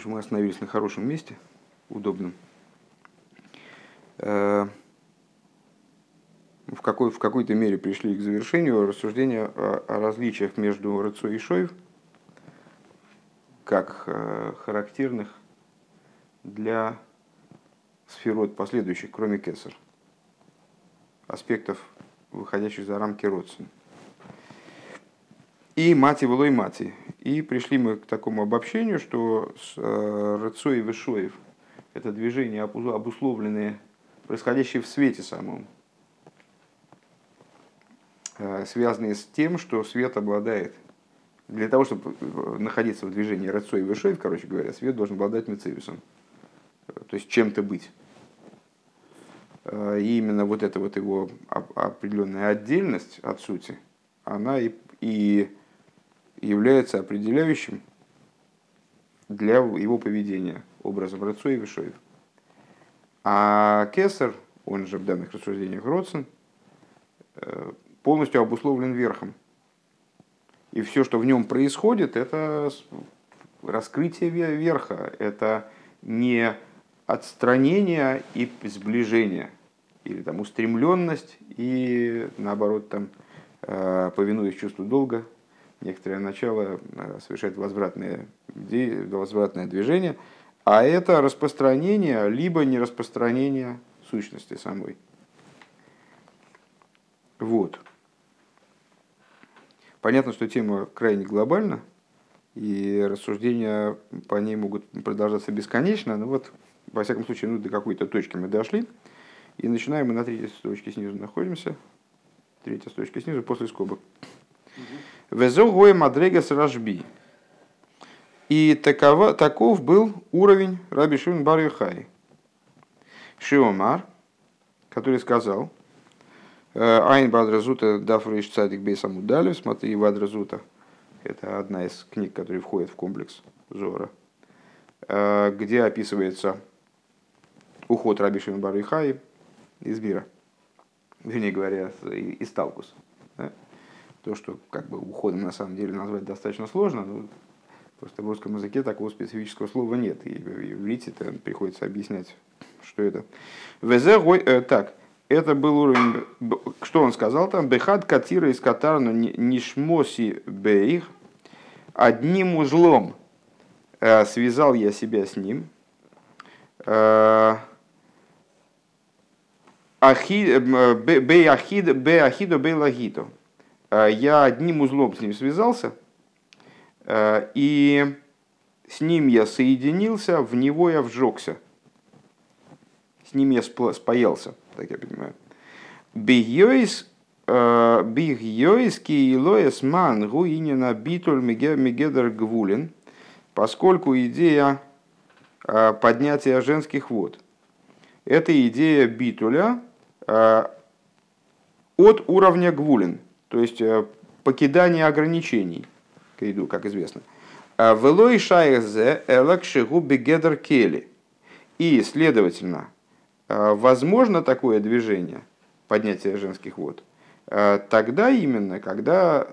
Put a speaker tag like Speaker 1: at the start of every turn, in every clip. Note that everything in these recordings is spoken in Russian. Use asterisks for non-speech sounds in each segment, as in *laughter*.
Speaker 1: Помнишь, мы остановились на хорошем месте, удобном. Э, в, какой, в какой-то мере пришли к завершению рассуждения о, о различиях между Рыцо и Шоев, как э, характерных для сферот последующих, кроме Кесар, аспектов, выходящих за рамки Родсен. И мати и мати. И пришли мы к такому обобщению, что э, Рыцо и Вишоев – это движения, обусловленные, происходящие в свете самом, Э, связанные с тем, что свет обладает. Для того, чтобы э, находиться в движении Рацо и Вышоев, короче говоря, свет должен обладать Мецевисом. То есть чем-то быть. И именно вот эта вот его определенная отдельность от сути, она и, и является определяющим для его поведения образом Рацо и Вишоев. А Кесар, он же в данных рассуждениях Родсен, полностью обусловлен верхом. И все, что в нем происходит, это раскрытие верха, это не отстранение и сближение, или там устремленность и наоборот там э, повинуясь чувству долга, некоторое начало э, совершает возвратное, возвратное движение, а это распространение, либо не распространение сущности самой. Вот. Понятно, что тема крайне глобальна, и рассуждения по ней могут продолжаться бесконечно, но вот, во всяком случае, ну, до какой-то точки мы дошли. И начинаем мы на третьей строчке снизу находимся. Третья строчка снизу, после скобок. Везо гоя мадрегас рашби. И такова, таков был уровень Раби Шимон бар Юхай. Шиомар, который сказал, Э, Айн Бадразута Дафриш Цадик Бейсамудалев, смотри, Бадразута. Это одна из книг, которые входят в комплекс Зора, э, где описывается уход Раби Шимон Барихаи из мира. Вернее говоря, из Талкус. Да? То, что как бы уходом на самом деле назвать достаточно сложно, но просто в русском языке такого специфического слова нет. И в иврите приходится объяснять, что это. Везе, э, так, это был уровень, что он сказал там, бехад катира из катарну нишмоси бейх, одним узлом э, связал я себя с ним, э, э, Я одним узлом с ним связался, и с ним я соединился, в него я вжегся. С ним я спаялся так я понимаю. Бигьёис э, Бигьёис киилоес ман гуинина битуль мегедер гвулин, поскольку идея э, поднятия женских вод – это идея битуля э, от уровня гвулин, то есть покидания ограничений, как известно. Велой шайзе элакшигу бегедер кели. И, следовательно, Э, возможно такое движение, поднятие женских вод, э, тогда именно, когда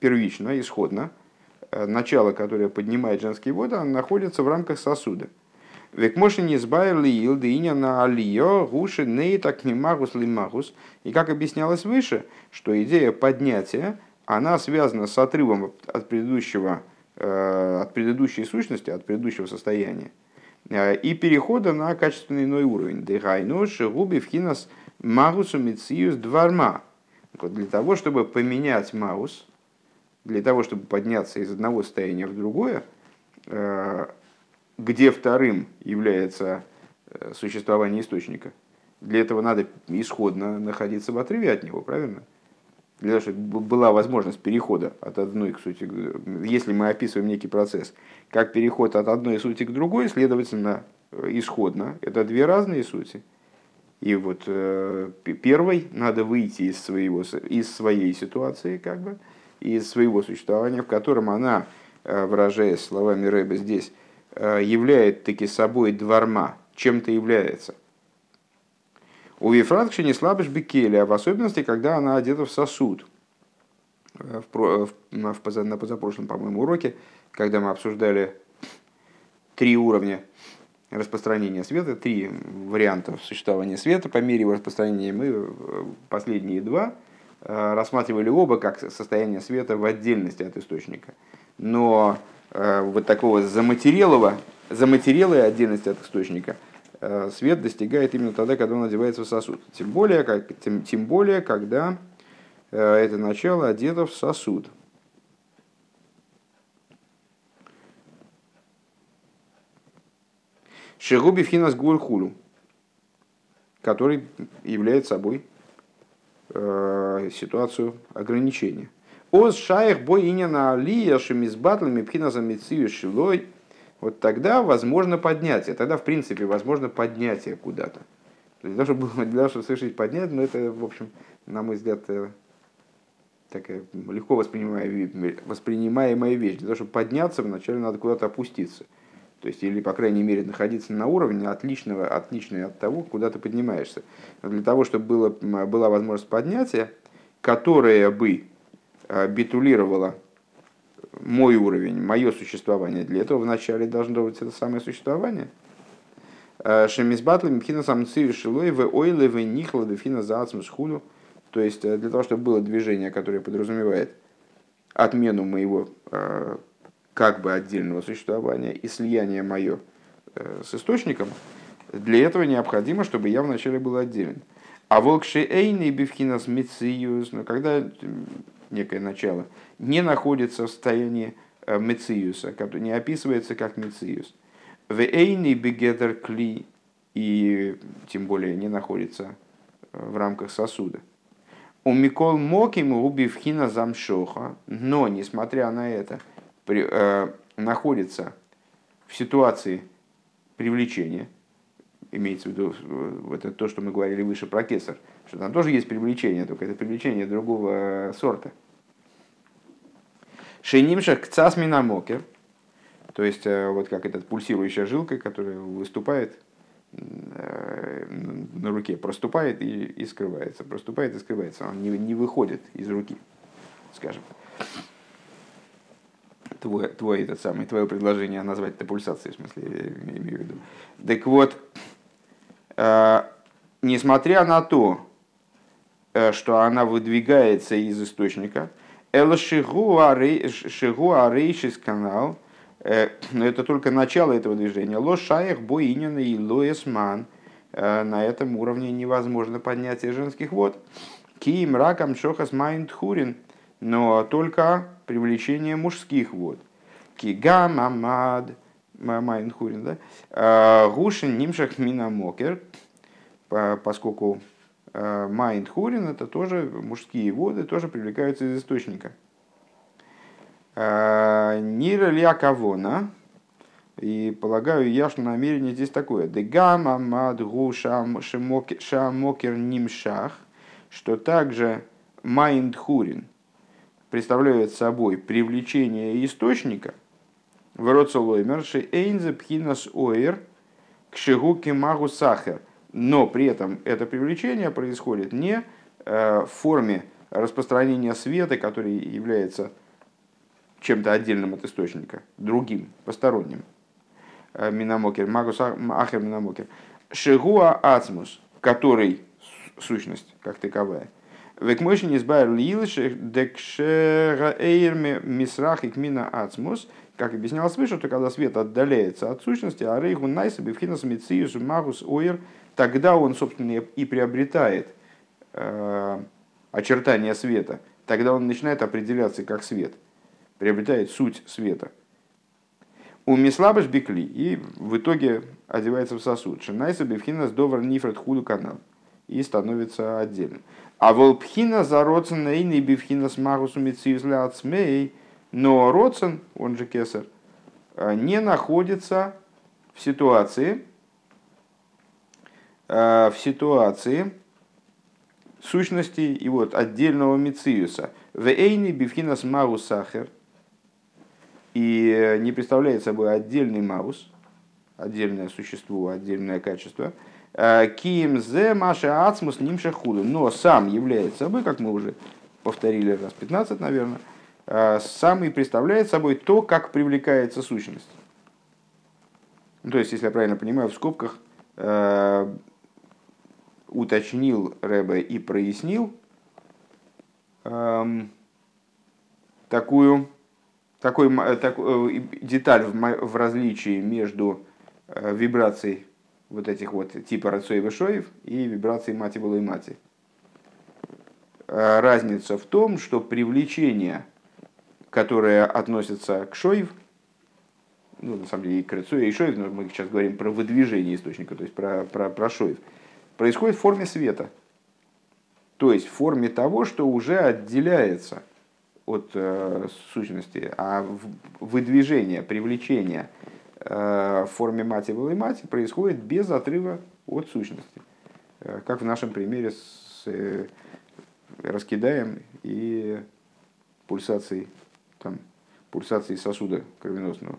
Speaker 1: первично, исходно, э, начало, которое поднимает женские воды, оно находится в рамках сосуда. Век не избавили илдыня на алио, гуши нейта книмагус лимагус. И как объяснялось выше, что идея поднятия, она связана с отрывом от предыдущего, от предыдущей сущности, от предыдущего состояния. Э, и перехода на качественный иной уровень. Дыхайну шигуби вхинас магусу мициус дварма. Для того, чтобы поменять маус, для того, чтобы подняться из одного состояния в другое, э, где вторым является э, существование источника, для этого надо исходно находиться в отрыве от него, правильно? для того, чтобы была возможность перехода от одной к сути, если мы описываем некий процесс, как переход от одной сути к другой, следовательно, исходно, это две разные сути. И вот э, первой надо выйти из, своего, из своей ситуации, как бы, из своего существования, в котором она, э, выражаясь словами Рэба здесь, э, являет таки собой дворма, чем-то является. У Вифранкши не слабыш бекели, а в особенности, когда она одета в сосуд. В, в, в, на позапрошлом, по-моему, уроке, когда мы обсуждали три уровня распространения света, три варианта существования света по мере его распространения. Мы э, последние два э, рассматривали оба как состояние света в отдельности от источника. Но э, вот такого заматерелого, заматерелой отдельности от источника свет достигает именно тогда, когда он одевается в сосуд. Тем более, как, тем, тем более когда это начало одето в сосуд. Шегуби финас гурхулю, который является собой э, ситуацию ограничения. Оз шаях бой на алия шемизбатлами пхиназа шилой. Вот тогда возможно поднятие. Тогда, в принципе, возможно поднятие куда-то. Для того, чтобы, для того, чтобы совершить поднятие, но это, в общем, на мой взгляд, э, такая легко воспринимаемая, воспринимаемая вещь. Для того, чтобы подняться, вначале надо куда-то опуститься. То есть, или, по крайней мере, находиться на уровне отличного, отличный от того, куда ты поднимаешься. Но для того, чтобы было, была возможность поднятия, которая бы битулировала мой уровень, мое существование, для этого вначале должно быть это самое существование. А, Шемизбатла мхина самци шилой в ойле в нихла дефина заацмус. То есть, э, для того, чтобы было движение, которое подразумевает отмену моего как бы отдельного существования и слияние мое э, с источником, для этого необходимо, чтобы я вначале был отделен. А волкши эйный бифхинас мециюс, но когда некое начало не находится в состоянии э, мециюса, не описывается как мециюс, в эйный бигедер кли, и тем более не находится э, в рамках сосуда. У Микол Моким убивхина замшоха, но, несмотря на это, при, э, находится в ситуации привлечения, имеется в виду это то, что мы говорили выше про кесар, что там тоже есть привлечение, только это привлечение другого сорта. Шейнимшах кцас минамокер, то есть э, вот как этот пульсирующая жилка, которая выступает э, на руке, проступает и, и скрывается, проступает и скрывается, он не, не выходит из руки, скажем твой, твой этот самый, твое предложение назвать это пульсацией, в смысле, я имею в виду. Так вот, несмотря на то, э, что она выдвигается из источника, Эл Шигу Арейшис канал, э, но это только начало этого движения. Ло Шаях Боинина и Лоэсман. Э, на этом уровне невозможно поднятие женских вод. Киим ракам шохас майнд хурин. Но только привлечение мужских вод. Кигам амад майнхурин, да? А, гушин нимшах минамокер, поскольку а, майнхурин это тоже мужские воды, тоже привлекаются из источника. А, Нира лякавона, и полагаю я, что намерение здесь такое. Дегам амад гу шамокер нимшах, что также майндхурин – представляет собой привлечение источника, вроцелоймерши эйнзе пхинас оэр к шигуки магу сахар. Но при этом это привлечение происходит не э, в форме распространения света, который является чем-то отдельным от источника, другим, посторонним. Э, минамокер, магус ахер минамокер. Шигуа ацмус, который сущность как таковая – Векмойшин избавил лилышек декшера эйрме мисрах и кмина ацмус, как объяснял свыше, что когда свет отдаляется от сущности, а рейху найса бифхинас мициюс магус ойр, тогда он, собственно, и приобретает э, очертания света. Тогда он начинает определяться как свет, приобретает суть света. У мислабыш бикли и в итоге одевается в сосуд. Шинайса бифхинас довар нифрат худу канал и становится отдельным. А волпхина за роцен и бифхина с магусу мициюзля ацмей, но роцен, он же кесар, э, не находится в ситуации, э, в ситуации сущности и вот отдельного мициуса. В эйни бифхина с магус сахер, и не представляет собой отдельный маус, отдельное существо, отдельное качество – Киим зе маша ацмус нимша худу. Но сам является собой, как мы уже повторили раз 15, наверное, э, сам и представляет собой то, как привлекается сущность. ну, то есть, если я правильно понимаю, в скобках э, уточнил Рэбе и прояснил э, такую, такой, такую деталь в, в различии между э, вибрацией вот этих вот типа Рацоев и Шоев и вибрацией мати было мати. Э, разница в том, что привлечение, которое относится к Шоев, ну, на самом деле, и к Рацоев, и Шоев, но мы сейчас говорим про выдвижение источника, то есть про, про, про Шоев, происходит в форме света. То есть в форме того, что уже отделяется от э, сущности, а выдвижение, привлечение э, в форме мати и мати происходит без отрыва от сущности. Э, как в нашем примере с э, раскидаем и пульсацией, там, пульсацией сосуда кровеносного.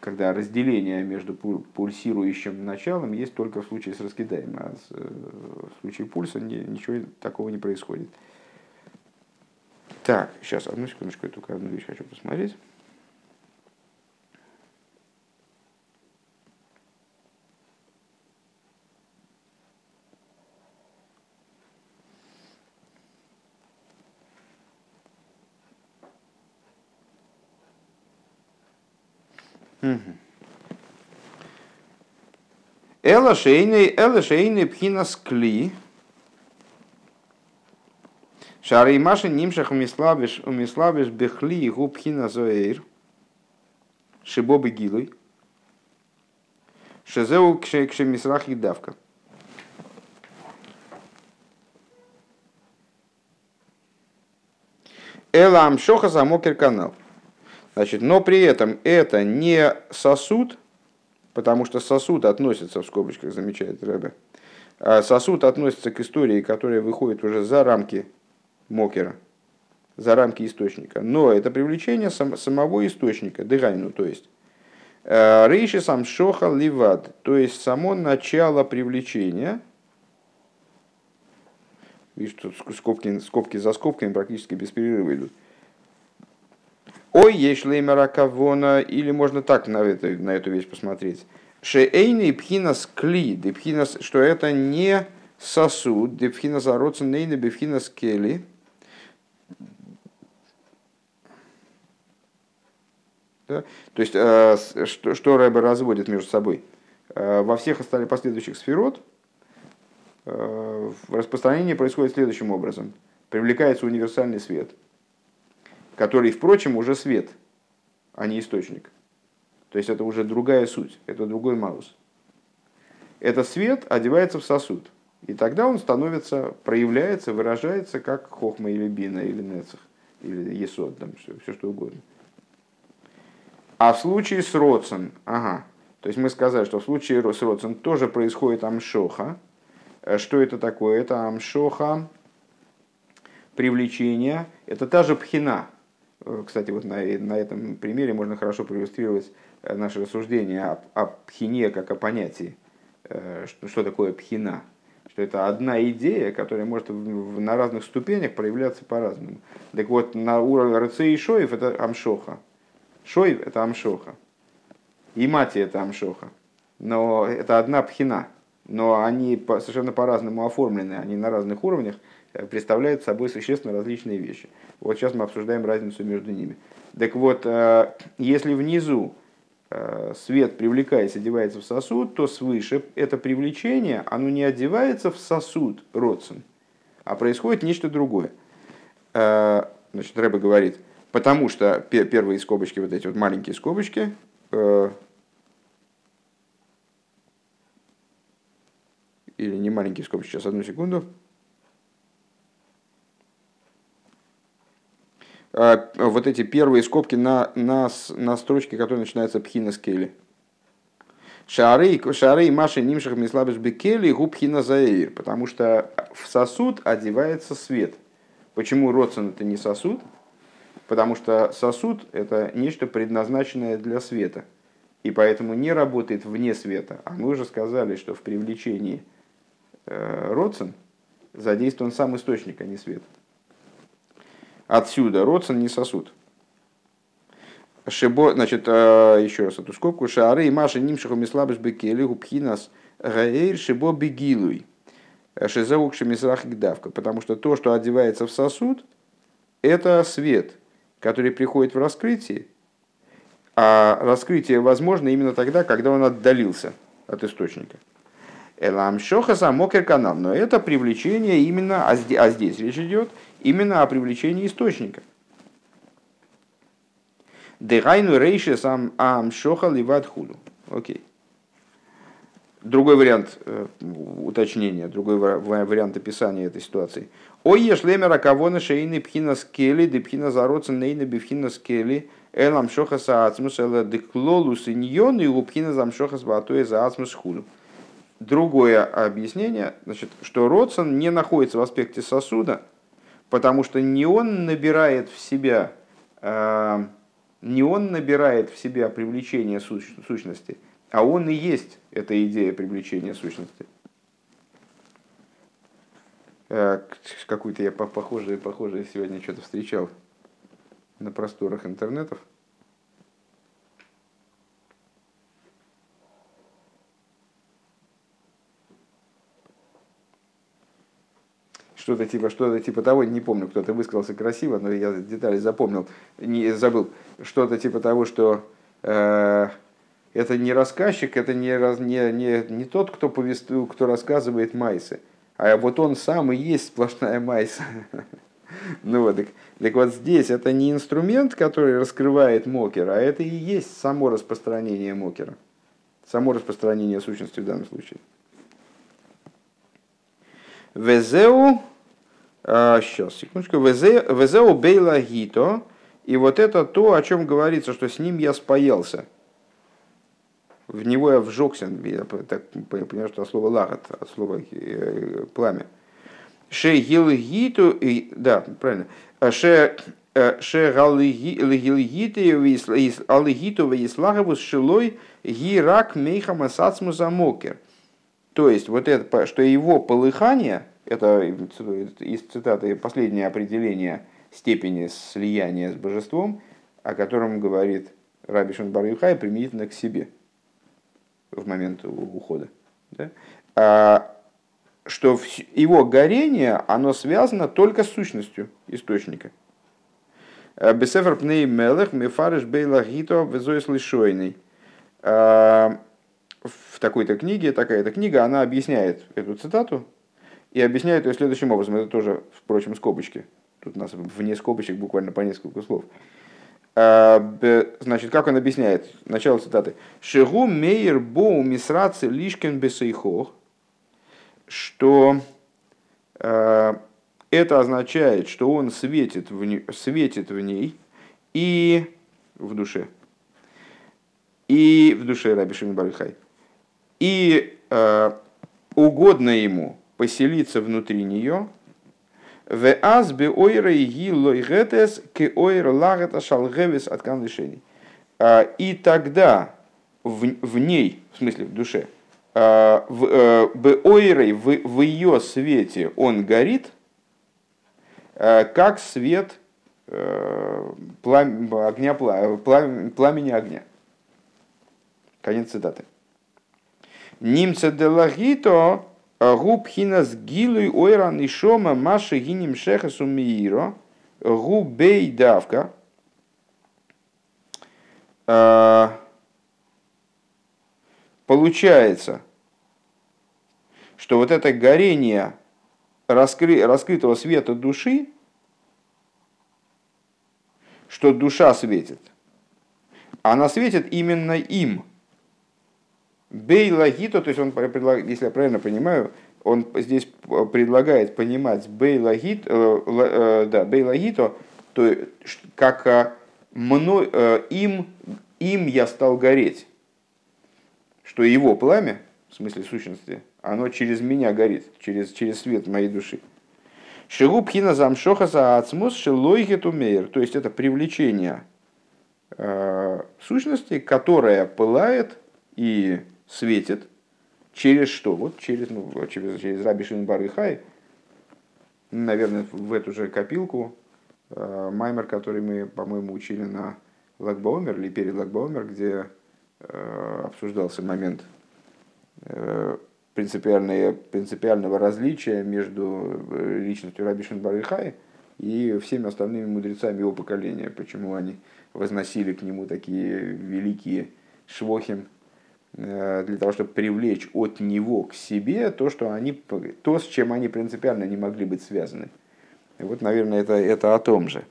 Speaker 1: Когда разделение между пульсирующим началом есть только в случае с раскидаем, а э, в случае пульса ничего такого не происходит. Так, сейчас, одну секундочку, я только одну вещь хочу посмотреть. Эла шейный, эла шейный пхинас кли. Шары маши нимшах умислабиш, умислабиш бехли гу пхина зоэйр. Шибобы гилой. Шезеу кшемисрах и давка. Эла амшоха замокер канал. Значит, но при этом это не сосуд, потому что сосуд относится, в скобочках замечает Рэбе, а сосуд относится к истории, которая выходит уже за рамки мокера, за рамки источника. Но это привлечение сам, самого источника, дыгайну, то есть. Э, Рейши сам шоха ливад, то есть само начало привлечения, видишь, тут скобки, скобки за скобками практически без перерыва идут, Ой, есть леймера кавона, или можно так на, это, на эту вещь посмотреть. Шеэйный пхинас кли, пхинас, что это не сосуд, депхинас ороцен нейны бифхинас кели. Да? То есть, э, что, что Рэбе разводит между собой? Э, во всех остальных последующих сферот э, распространение происходит следующим образом. Привлекается универсальный свет – который, впрочем, уже свет, а не источник. То есть это уже другая суть, это другой маус. Это свет одевается в сосуд. И тогда он становится, проявляется, выражается как хохма или бина, или нецах, или есод, там, все, все что угодно. А в случае с родцем, ага, то есть мы сказали, что в случае с родцем тоже происходит амшоха. Э, что это такое? Это амшоха, привлечение, это та же пхина, кстати, вот на, на этом примере можно хорошо проиллюстрировать э, наше рассуждение о, о пхине как о понятии. Э, что, что такое пхина? Что это одна идея, которая может в, на разных ступенях проявляться по-разному. Так вот, на уровне РЦ и Шоев это амшоха. Шоев это амшоха. И мати это амшоха. Но это одна пхина. Но они совершенно по-разному оформлены, они на разных уровнях представляют собой существенно различные вещи. Вот сейчас мы обсуждаем разницу между ними. Так вот, э, если внизу э, свет, привлекаясь, одевается в сосуд, то свыше это привлечение, оно не одевается в сосуд родствен, а происходит нечто другое. Э, значит, Рэба говорит, потому что первые скобочки, вот эти вот маленькие скобочки, или не маленькие скобочки, сейчас одну секунду, вот эти первые скобки на, на, на строчке, которая начинается пхина скели. Шары, шары маши нимших мислабиш бекели губхина заэйр, потому что в сосуд одевается свет. Почему родствен это не сосуд? Потому что сосуд это нечто предназначенное для света. И поэтому не работает вне света. А мы уже сказали, что в привлечении э, родствен задействован сам источник, а не свет. Отсюда родствен не сосуд. Шибо, значит, еще раз эту скобку. Шары и Маша Нимшиху Мислабыш Бекели Губхинас Гаэйр Шибо Бегилуй. Шизаук Шемисрах Гдавка. Потому что то, что одевается в сосуд, это свет, который приходит в раскрытие, а раскрытие возможно именно тогда, когда он отдалился от источника. Элам Шохаса Мокер канал. Но это привлечение именно, а а здесь речь идет именно о привлечении источника. Дегайну рейши сам ам шоха ливат худу. Окей. Другой вариант э, уточнения, другой вариант описания этой ситуации. Ой, ешлемера кавона шейны пхина скели, де пхина зароцен нейна бифхина скели, элам шохас ацмус, эла деклолус иньон, и лупхина замшохас ватуэ за ацмус худу. Другое объяснение, значит, что родсон не находится в аспекте сосуда, потому что не он набирает в себя, э, не он набирает в себя привлечение сущности, а он и есть эта идея привлечения сущности. Э, какую-то я похожее, похожее сегодня что-то встречал на просторах интернетов. Что-то типа, что-то типа того, не помню, кто-то высказался красиво, но я детали запомнил, не забыл, что-то типа того, что э, это не рассказчик, это не, не, не, не тот, кто, повествует, кто рассказывает майсы, а вот он сам и есть сплошная майса. *laughs* Ну вот, так, так вот здесь это не инструмент, который раскрывает мокер, а это и есть само распространение мокера. Само распространение сущности в данном случае. Везеу, сейчас, секундочку, Везеу бейла гито, и вот это то, о чем говорится, что с ним я спаялся в него я вжегся, я так понимаю, что от слова лагат, от слова э, пламя. Ше гилгиту, да, правильно, а ше э, ше алгиту веислаговус шилой гирак мейхама сацмуса мокер. То есть, вот это, что его полыхание, это из цитаты последнее определение степени слияния с божеством, о котором говорит Раби Шанбар Юхай применительно к себе – в момент ухода. Да? А, что его горение, оно связано только с сущностью источника. А, Бесефер пней мелех мефариш бейлагито везоис лишойный. А, в такой-то книге, такая-то книга, она объясняет эту цитату и объясняет ее следующим образом. Это тоже, впрочем, скобочки. Тут у нас вне скобочек буквально по несколько слов. А, значит, как он объясняет? Начало цитаты. Шигу мейер боу мисрацы лишкен бесейхох, что э, это означает, что он светит в, не, светит в ней и в душе. И в душе Раби Шимон Барихай. И э, угодно ему поселиться внутри нее – в аз бе ойра и лой гетес к ойра лагета шалгевис от канлишений. А, и тогда в, в ней, в смысле в душе, а, в, э, бе ойрой в, в ее свете он горит, а, как свет э, плам, огня, плам, пламени огня. Конец цитаты. Нимца де лагито Губхинас гилуй ойран и шома маши гиним шехасу мииро. Губей давка. Получается, что вот это горение раскры, раскрытого света души, что душа светит, она светит именно им – Бейлагито, то есть он, если я правильно понимаю, он здесь предлагает понимать бейлагит, э, э, да, бейлагито, то как э, мной, им, им я стал гореть, что его пламя, в смысле сущности, оно через меня горит, через, через свет моей души. Шигу пхина замшохаса ацмус шелойгет умеер, то есть это привлечение э, сущности, которая пылает и светит. Через что? Вот через, ну, через, через Раби Шинбар и Хай, наверное, в эту же копилку, э, маймер, который мы, по-моему, учили на Лагбаумер или перед Лагбаумер, где э, обсуждался момент э, принципиального различия между э, личностью Рабишин Барихай и всеми остальными мудрецами его поколения, почему они возносили к нему такие великие швохим, э, для того, чтобы привлечь от него к себе то, что они, то, с чем они принципиально не могли быть связаны. И вот, наверное, это, это о том же.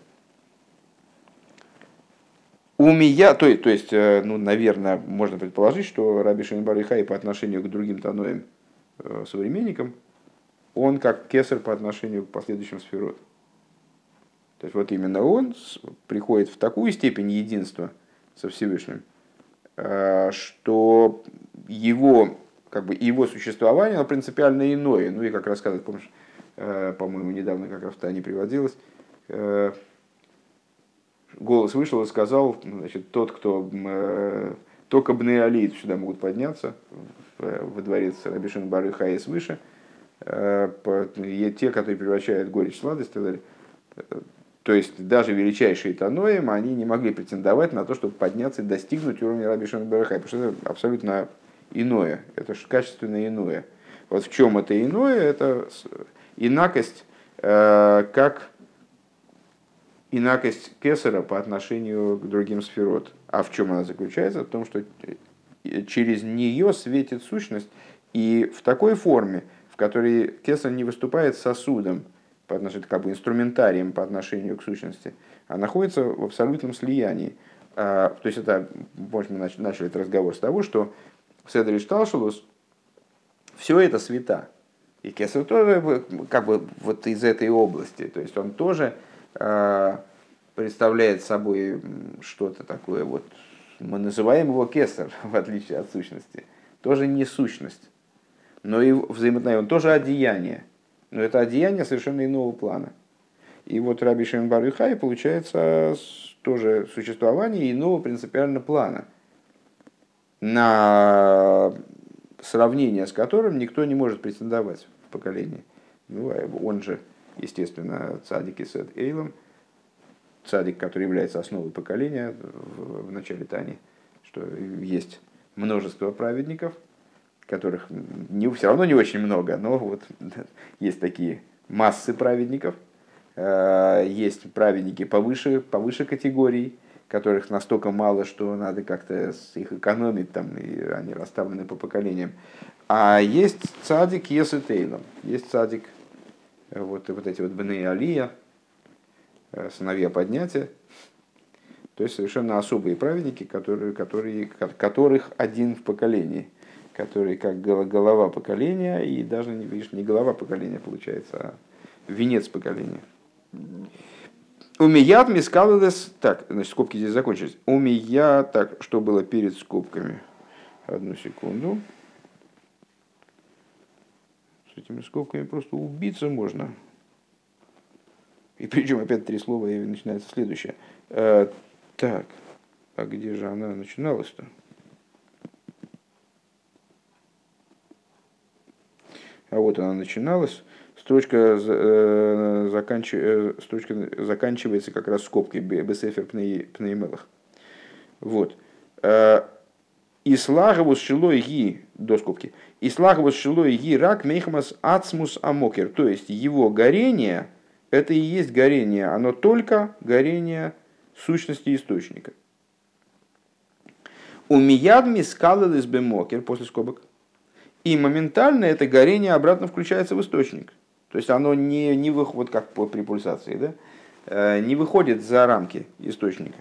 Speaker 1: У меня, то, то есть, э, ну, наверное, можно предположить, что Раби Шимбар Ихай по отношению к другим Таноям Э, современникам, он как кесар по отношению к последующим сферот. То есть вот именно он приходит в такую степень единства со Всевышним, э, что его, как бы, его существование оно принципиально иное. Ну и как рассказывает, помнишь, э, по-моему, недавно как раз в Тане приводилось, голос вышел и сказал, значит, тот, кто только Бны Алиит сюда могут подняться, во дворец Рабишин Барыха и свыше, э, те, которые превращают горечь в сладость и так далее. То есть даже величайшие Таноим, они не могли претендовать на то, чтобы подняться и достигнуть уровня Рабишина Барахай, потому что это абсолютно иное, это же качественно иное. Вот в чем это иное, это инакость, э, как инакость Кесара по отношению к другим сферот. А в чем она заключается? В том, что через нее светит сущность, и в такой форме, в которой Кесар не выступает сосудом, по отношению, как бы инструментарием по отношению к сущности, а находится в абсолютном слиянии. А, то есть это, может, мы начали этот разговор с того, что Седри Шталшулус все это света. И Кесар тоже как бы вот из этой области. То есть он тоже а, представляет собой что-то такое вот мы называем его кесар, *laughs* в отличие от сущности. Тоже не сущность. Но и взаимоотношение, он тоже одеяние. Но это одеяние совершенно иного плана. И вот Раби Шимон Барыхай получается тоже существование иного принципиально плана, на сравнение с которым никто не может претендовать в поколении. Ну, а он же, естественно, цадик и сет Эйлом – цадик, который является основой поколения в, в начале Тани, что есть множество праведников, которых не, все равно не очень много, но вот *laughs* есть такие массы праведников, э, есть праведники повыше, повыше категорий, которых настолько мало, что надо как-то их экономить, там, и они расставлены по поколениям. А есть цадик Есетейлом, есть цадик, э, вот, вот эти вот Бене Алия, Э, сыновья поднятия, то есть совершенно особые праведники, которые, которые, которых один в поколении, которые как голова поколения, и даже видишь, не голова поколения получается, а венец поколения. Умият мискаладес, так, значит, скобки здесь закончились. Умия, так, что было перед скобками? Одну секунду. С этими скобками просто убиться можно. И причем опять три слова и начинается следующее. Э, так, а где же она начиналась-то? А вот она начиналась. Строчка, э, заканч... э, строчка заканчивается как раз скобкой Бесефер Пнеймелах. Вот. Э, Ислаговус шилой ги, до скобки. Ислаговус шилой ги рак мейхмас ацмус амокер. То есть его горение – это и есть горение, оно только горение сущности источника. У миядми скалалис бемокер после скобок. И моментально это горение обратно включается в источник. То есть оно не, не выходит, как при пульсации, да? Э, не выходит за рамки источника.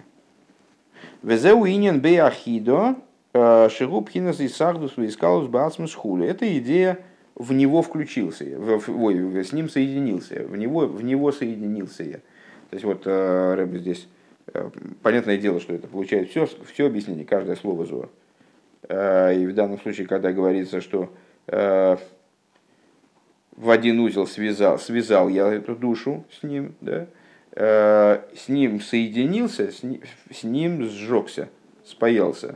Speaker 1: Везеу инин беахидо э, шигуб хинас и сахдус вискалус. Это идея в него включился, в, ой, с ним соединился, в него, в него соединился я. То есть вот э, Рэб здесь, понятное дело, что это получает все, все объяснение, каждое слово Зора. Э, и в данном случае, когда говорится, что в один узел связал, связал я эту душу с ним, да, с ним соединился, с ним, сжегся, спаялся.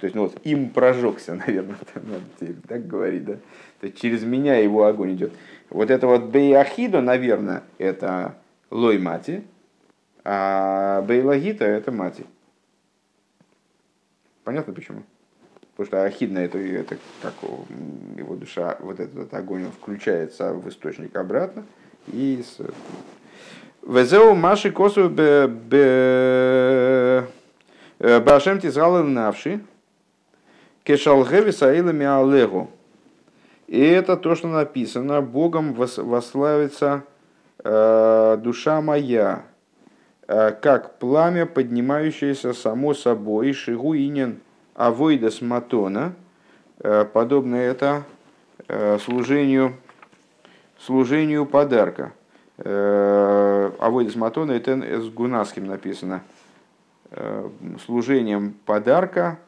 Speaker 1: То есть, ну вот, им прожегся, *laughs* наверное, надо так говорить, да. То есть через меня его огонь идет. Вот это вот Бейахидо, наверное, это Лой Мати, а Бейлагита это Мати. Понятно почему? Потому что ахидна это, это как его душа, вот этот, этот огонь он включается в источник обратно. И с... Везеу маши косу башем тизгал навши кешалгеви саилами алегу. И это то, что написано, Богом вославится э, душа моя, э, как пламя, поднимающееся само собой, шигу инин авойдас матона, э, подобно это э, служению, служению подарка. Э, авойдас матона, это с гунасским написано, служением подарка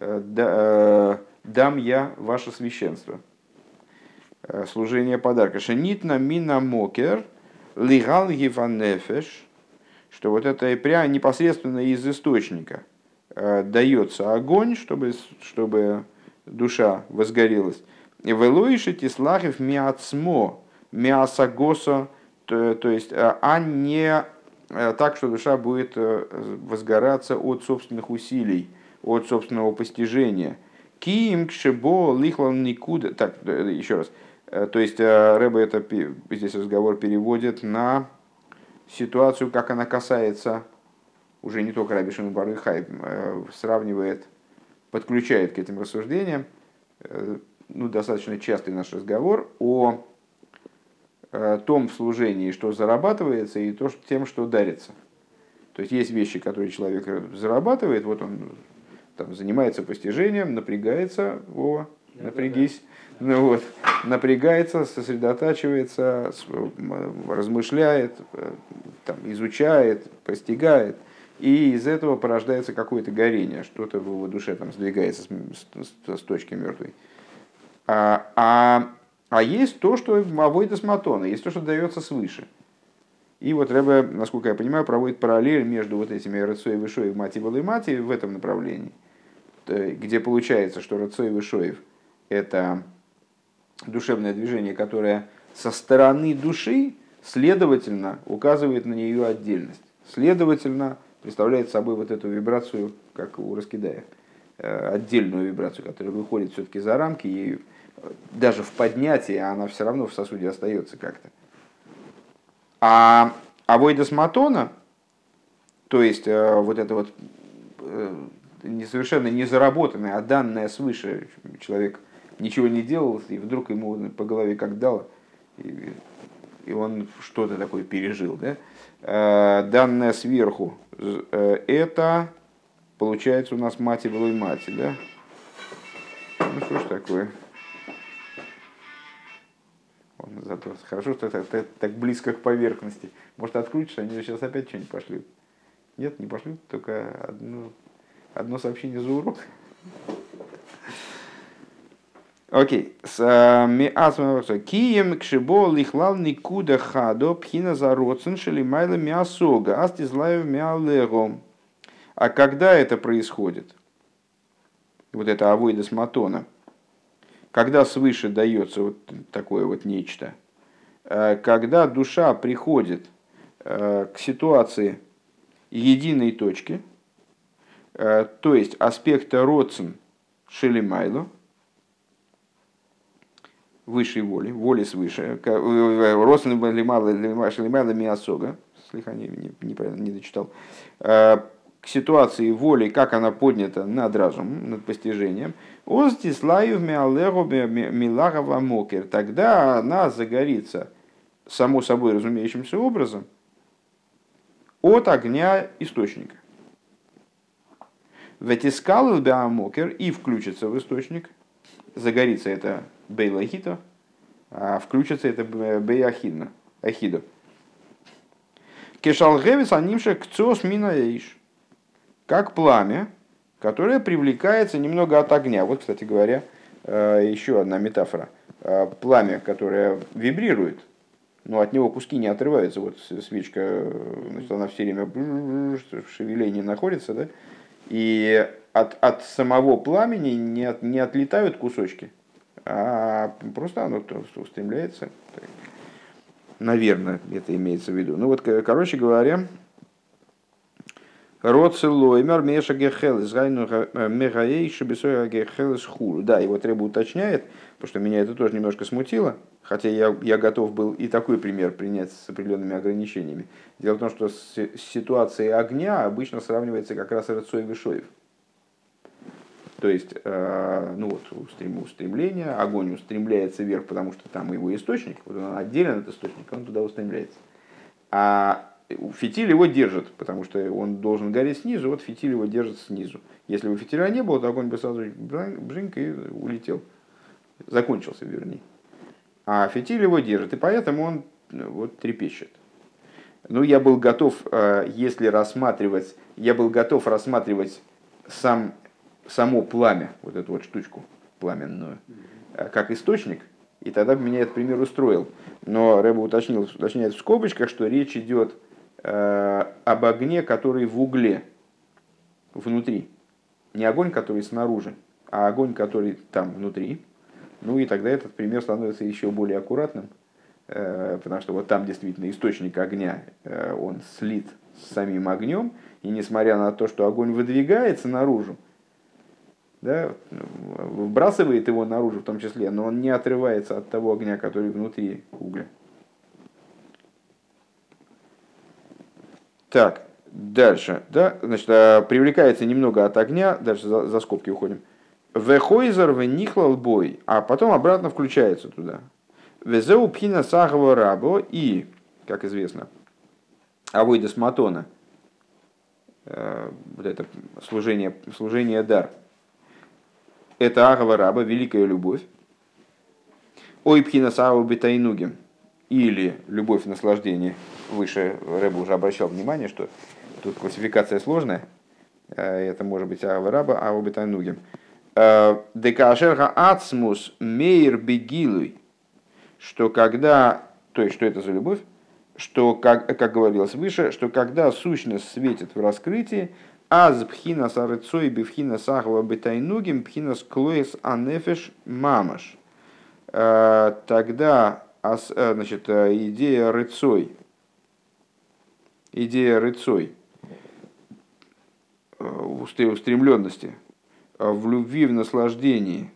Speaker 1: дам я ваше священство. Служение подарка. Шенитна мина мокер лигал нефеш, что вот это прямо непосредственно из источника дается огонь, чтобы, чтобы душа возгорелась. Велуиши тислахев миацмо, миасагоса, то, то есть, э, а не так, что душа будет возгораться от собственных усилий, от собственного постижения. Киим кшебо лихлал никуда. Так, еще раз. Э, то есть э, Рэба это здесь разговор переводит на ситуацию, как она касается уже не только Раби Шимон Барыхай, э, сравнивает, подключает к этим рассуждениям, ну, достаточно частый наш разговор о том служении, что зарабатывается, и то, что, тем, что дарится. То есть есть вещи, которые человек зарабатывает, вот он там, занимается постижением, напрягается, о, напрягись, ну, вот, напрягается, сосредотачивается, размышляет, э, там, изучает, постигает. И из этого порождается какое-то горение, что-то в его душе там сдвигается с, с, с точки мертвой. А, а, а есть то, что авойда с матона, есть то, что дается свыше. И вот Рэбе, насколько я понимаю, проводит параллель между вот этими Рацой Вышоев, Мати и Мати в этом направлении, где получается, что Рацой Вышоев – это душевное движение, которое со стороны души, следовательно, указывает на нее отдельность. Следовательно, представляет собой вот эту вибрацию, как у Раскидая, э, отдельную вибрацию, которая выходит все-таки за рамки, и даже в поднятии она все равно в сосуде остается как-то. А авойдас матона, то есть э, вот это вот э, совершенно не заработанное, а данное свыше человек – ничего не делал, и вдруг ему по голове как дало, и, и он что-то такое пережил. Да? Э, данное сверху, э, это получается у нас мать и былой мать. Да? Ну что ж такое. Он зато хорошо, что это, это так близко к поверхности. Может, открутишь, они сейчас опять что-нибудь пошлют. Нет, не пошлют, только одно, одно сообщение за урок. Окей. Э, Кием кшибо лихлал никуда хадо пхина за родсен шелимайла миасога астизлаю миалего. А когда это происходит? Вот это авойда матона. Когда свыше дается вот такое вот нечто. Э, когда душа приходит э, к ситуации единой точки, то есть аспекта родсен шелимайло – высшей воли, воли свыше. Рослин Лимайла Миасога, слегка не, не, неправильно не дочитал, э, к ситуации воли, как она поднята над разумом, над постижением, Оздислаев Миалеру Миларова Мокер, тогда она загорится само собой разумеющимся образом от огня источника. Ветискал Мокер и включится в источник, загорится это Бейлахито, а включится это Бейахидно, Ахидо. Кешалгевис анимша кцос минаэйш. Как пламя, которое привлекается немного от огня. Вот, кстати говоря, э, еще одна метафора. Э, пламя, которое вибрирует, но от него куски не отрываются. Вот свечка, значит, она все время в шевелении находится, да? И от, от самого пламени не, от, не отлетают кусочки, а просто оно устремляется. Наверное, это имеется в виду. Ну вот, короче говоря, Роцелоймер Меша Гехелес, Мегаей Шабисоя Гехелес Хулу. Да, его Рэба уточняет, потому что меня это тоже немножко смутило, хотя я, я готов был и такой пример принять с определенными ограничениями. Дело в том, что с ситуацией огня обычно сравнивается как раз Рыцой Вишоев. То есть, э, ну вот, устремление, огонь устремляется вверх, потому что там его источник, вот он отделен от источника, он туда устремляется. А фитиль его держит, потому что он должен гореть снизу, вот фитиль его держит снизу. Если бы фитиля не было, то огонь бы сразу бжинк и улетел. Закончился, вернее. А фитиль его держит, и поэтому он ну, вот трепещет. Ну, я был готов, э, если рассматривать, я был готов рассматривать сам само пламя, вот эту вот штучку пламенную, э, как источник, и тогда бы меня этот пример устроил. Но Рэба уточнил, уточняет в скобочках, что речь идет э, об огне, который в угле, внутри. Не огонь, который снаружи, а огонь, который там внутри. Ну и тогда этот пример становится еще более аккуратным, э, потому что вот там действительно источник огня, э, он слит с самим огнем, и несмотря на то, что огонь выдвигается наружу, да, выбрасывает его наружу в том числе, но он не отрывается от того огня, который внутри угля. Так, дальше. Да, значит, а, привлекается немного от огня, дальше за, за скобки уходим. Вехойзер венихлал бой, а потом обратно включается туда. Везеу пхина сахава рабо и, как известно, авойда сматона, э, вот это служение, служение дар – это Агава Раба, великая любовь. Ой пхина сау бетайнугим, или любовь наслаждение. Выше Рэба уже обращал внимание, что тут классификация сложная. Э, это может быть Агава Раба, а у бетайнугим. Э, Декашерха ацмус мейр бегилуй, что когда, то есть что это за любовь, что, как, как говорилось выше, что когда сущность светит в раскрытии, Аз пхина сарыцой бифхина сахва бетайнугим пхина склоес анефеш мамаш. Э, тогда э, значит, э, идея рыцой, идея рыцой, устремленности, в любви, в наслаждении.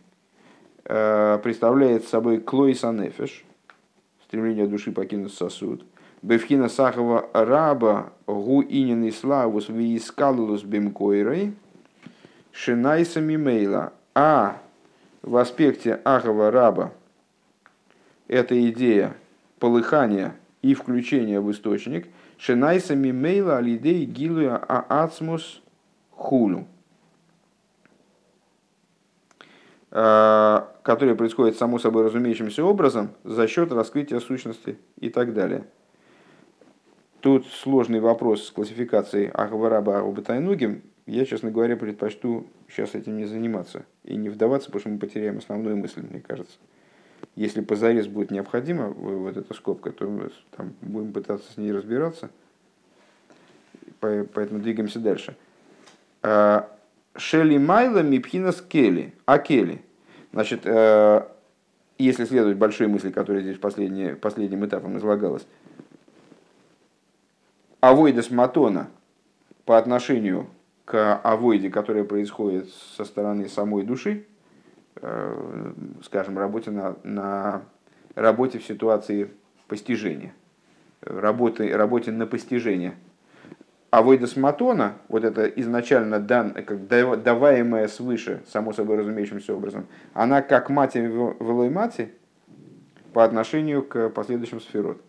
Speaker 1: Представляет собой клоис анефеш, стремление души покинуть сосуд – Бевхина Сахова раба гу инин иславус виискалулус бимкойрой шинайса мимейла. А в аспекте Ахова раба эта идея полыхания и включения в источник шинайса мимейла алидей гилуя аацмус хулу которое происходит само собой разумеющимся образом за счет раскрытия сущности и так далее. Тут сложный вопрос с классификацией Ахвараба Арубатайнугим. Я, честно говоря, предпочту сейчас этим не заниматься и не вдаваться, потому что мы потеряем основную мысль, мне кажется. Если позарез будет необходимо вот эта скобка, то мы там будем пытаться с ней разбираться. Поэтому двигаемся дальше. А, Шели Майла Мипхина Скели. Акели. Значит, э, если следовать большой мысли, которая здесь последним этапом излагалась, авойдес матона по отношению к авойде, которая происходит со стороны самой души, э, скажем, работе на, на работе в ситуации постижения, работе, работе на постижение. Авойдес матона, вот это изначально дан, как даваемая свыше, само собой разумеющимся образом, она как мать в мати по отношению к последующим сферот.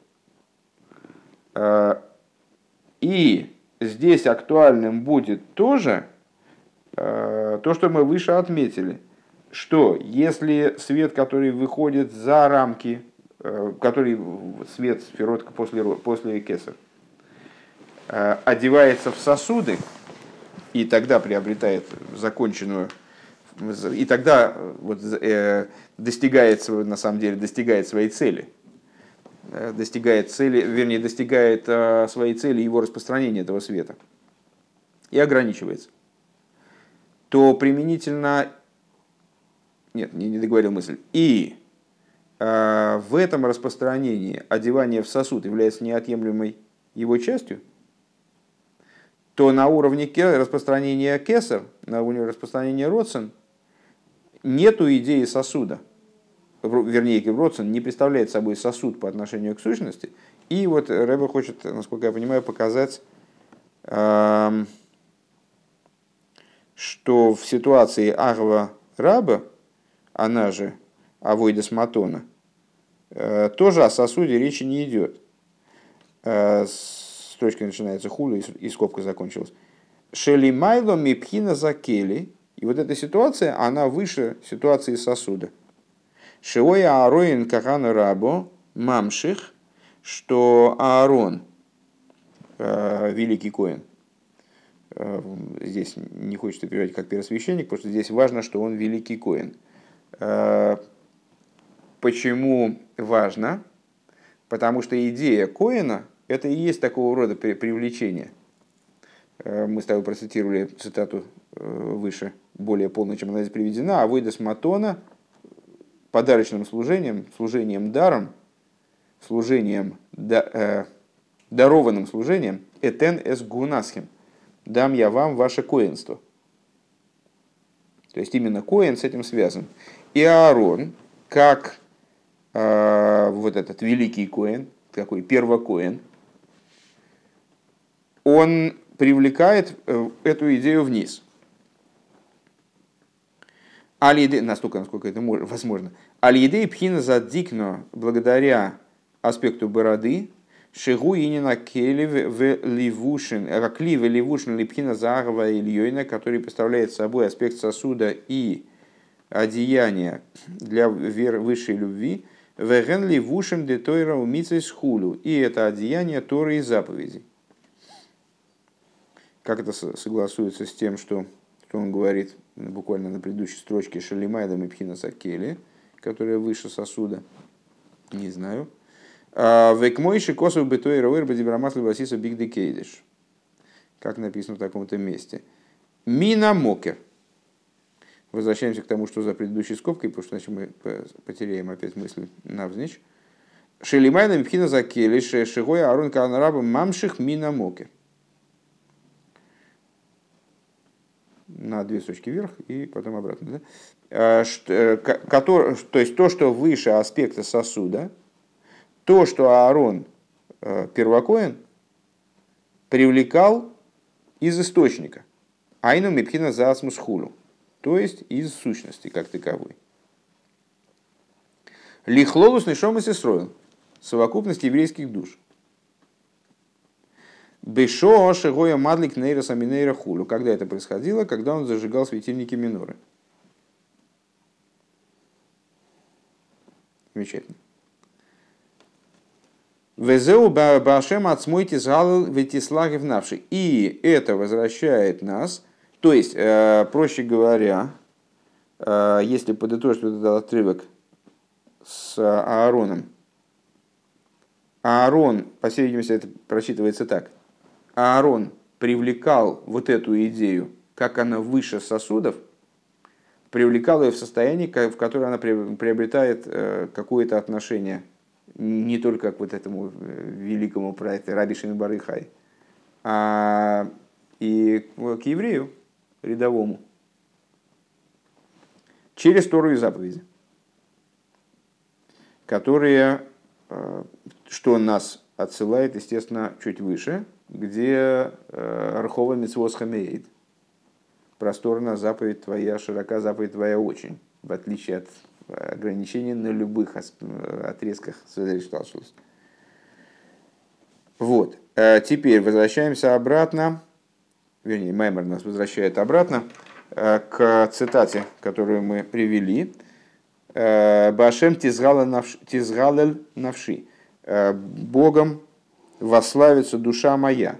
Speaker 1: И здесь актуальным будет тоже э, то, что мы выше отметили, что если свет, который выходит за рамки, э, который свет сферотка после, после кесар, э, одевается в сосуды, и тогда приобретает законченную и тогда вот, э, достигает, на самом деле, достигает своей цели. Э, достигает цели, вернее, достигает э, своей цели его распространения этого света и ограничивается, то применительно... Нет, не, не договорил мысль. И э, в этом распространении одевание в сосуд является неотъемлемой его частью, то на уровне распространения кесар, на уровне распространения родсен, нету идеи сосуда. Вернее, родсен не представляет собой сосуд по отношению к сущности. И вот Рэбе хочет, насколько я понимаю, показать, эм, что в ситуации Агва Раба, она же Авойдес Матона, э, тоже о сосуде речи не идет. Э, строчка начинается хули и скобка закончилась. Шели майло мипхина закели. И вот эта ситуация, она выше ситуации сосуда. Шиоя Аароин Кахана Рабо Мамших, что Аарон, э, великий коин, э, здесь не хочется переводить как первосвященник, потому что здесь важно, что он великий коин. Э, почему важно? Потому что идея коина – это и есть такого рода привлечение. Мы с тобой процитировали цитату выше, более полно, чем она здесь приведена. А выйдас матона подарочным служением, служением даром, служением, да, дарованным служением, этен эс гунасхим, дам я вам ваше коинство. То есть именно коин с этим связан. И Аарон, как э, вот этот великий коин, такой первокоин, он привлекает э, эту идею вниз. Алиды, настолько, насколько это возможно. Алиды пхина задикно, благодаря аспекту бороды, Шигу инина кели в ливушин, ракли в ливушин липхина заагова ильёйна, который представляет собой аспект сосуда и одеяния для высшей любви, веген ливушин детойра умицей схулю, и это одеяние Торы и заповедей. Как это согласуется с тем, что, что он говорит буквально на предыдущей строчке Шалимайда Мипхина Сакели, которая выше сосуда? Не знаю. А, Векмойши косов бытой роэр бадибрамасли васиса биг декейдиш. Как написано в таком-то месте. Мина мокер. Возвращаемся к тому, что за предыдущей скобкой, потому что иначе мы потеряем опять мысль навзничь. Шелимайна мпхина закели, шигой арун канараба мамших мина мокер. На две строчки вверх и потом обратно. Да? А, э, который, то есть то, что выше аспекта сосуда, то, что Аарон э, первокоин привлекал из источника. Айну мипхина заасмус хулу. То есть из сущности как таковой. Лихлолус нишом и Совокупность еврейских душ. Бешо шигоя мадлик нейра саминейра хулу. Когда это происходило? Когда он зажигал светильники миноры. Замечательно. Везеу башем отсмойте зал ветислаги навши. И это возвращает нас, то есть, э, проще говоря, э, если подытожить вот этот отрывок с Аароном, Аарон, по всей видимости, это прочитывается так, Аарон привлекал вот эту идею, как она выше сосудов, привлекал ее в состоянии, в которое она приобретает э, какое-то отношение не только к вот этому э, великому проекту Раби Барыхай, а и к еврею рядовому. Через Тору и заповеди, которые, э, что нас отсылает, естественно, чуть выше, где э, Архова Митцвос Хамеид. Просторно заповедь твоя, широка заповедь твоя очень, в отличие от ограничения на любых отрезках Связаришталшус. Вот. Э, теперь возвращаемся обратно, вернее, Маймер нас возвращает обратно э, к цитате, которую мы привели. Э, Башем тизгалель навши. Богом вославится душа моя.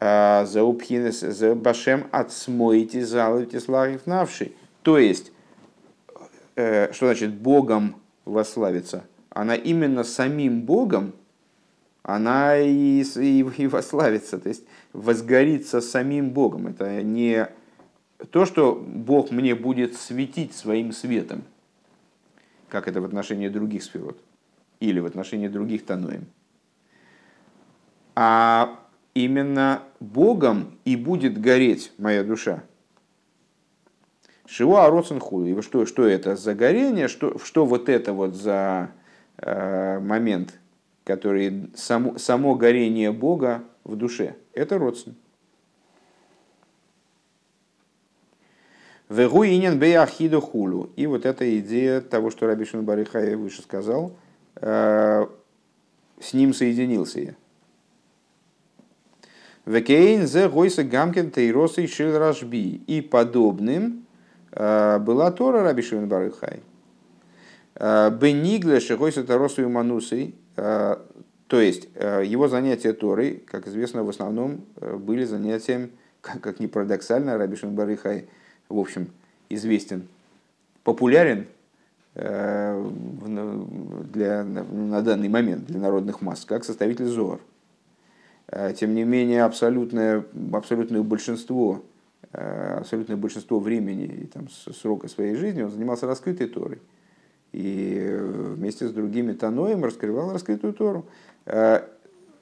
Speaker 1: За упхинес за башем от смой тизгалель тисларив навши. То есть, Э, что значит Богом вославится? Она именно самим Богом, она и, и, и вославится, то есть возгорится самим Богом. Это не то, что Бог мне будет светить своим светом, как это в отношении других сферот или в отношении других таноем. А именно Богом и будет гореть моя душа. Шио Ароцен И что, что это за горение, что, что вот это вот за э, момент, который само, само горение Бога в душе. Это Роцен. Вегуинен беяхиду хулу. И вот эта идея того, что Раби Шимон Барихай выше сказал, э, с ним соединился я. Векейн зе гойса гамкен тейросы шил рашби. И подобным э, была Тора Раби Шимон Барихай. Э, Бенигле шигойса таросу манусой. То есть его занятия Торой, как известно, в основном были занятием, *laughs* как ни парадоксально, Раби Шимон Барихай – в общем, известен, популярен э, для, на данный момент для народных масс, как составитель ЗОР. Э, тем не менее, абсолютное, абсолютное большинство, э, абсолютное большинство времени и там, срока своей жизни он занимался раскрытой Торой. И вместе с другими Таноем раскрывал раскрытую Тору.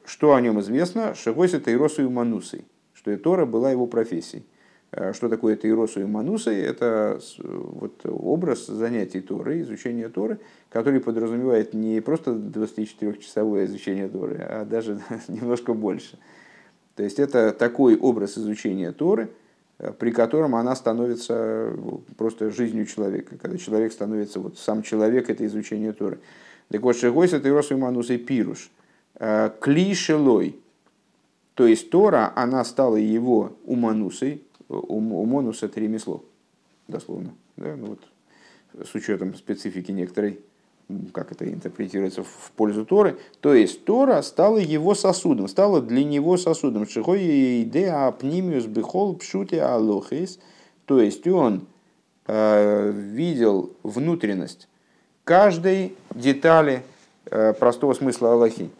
Speaker 1: Что о нем известно? Шагойся Тайросу и Манусой, что и Тора была его профессией. Э, что такое Тейросу и Мануса? Это вот образ занятий Торы, изучения Торы, который подразумевает не просто 24-часовое изучение Торы, а даже *laughs* немножко больше. То есть это такой образ изучения Торы, э, при котором она становится просто жизнью человека. Когда человек становится, вот сам человек, это изучение Торы. Так вот, Шегойса Тейросу и Мануса и Пируш. Э, Клишелой, то есть Тора, она стала его уманусой, у Монуса это ремесло, дословно. Да? Ну, вот, с учетом специфики некоторой, как это интерпретируется в пользу Торы. То есть Тора стала его сосудом, стала для него сосудом. Шихой идея апнимиус бихол пшуте алохис. То есть он э, видел внутренность каждой детали э, простого смысла Аллахи.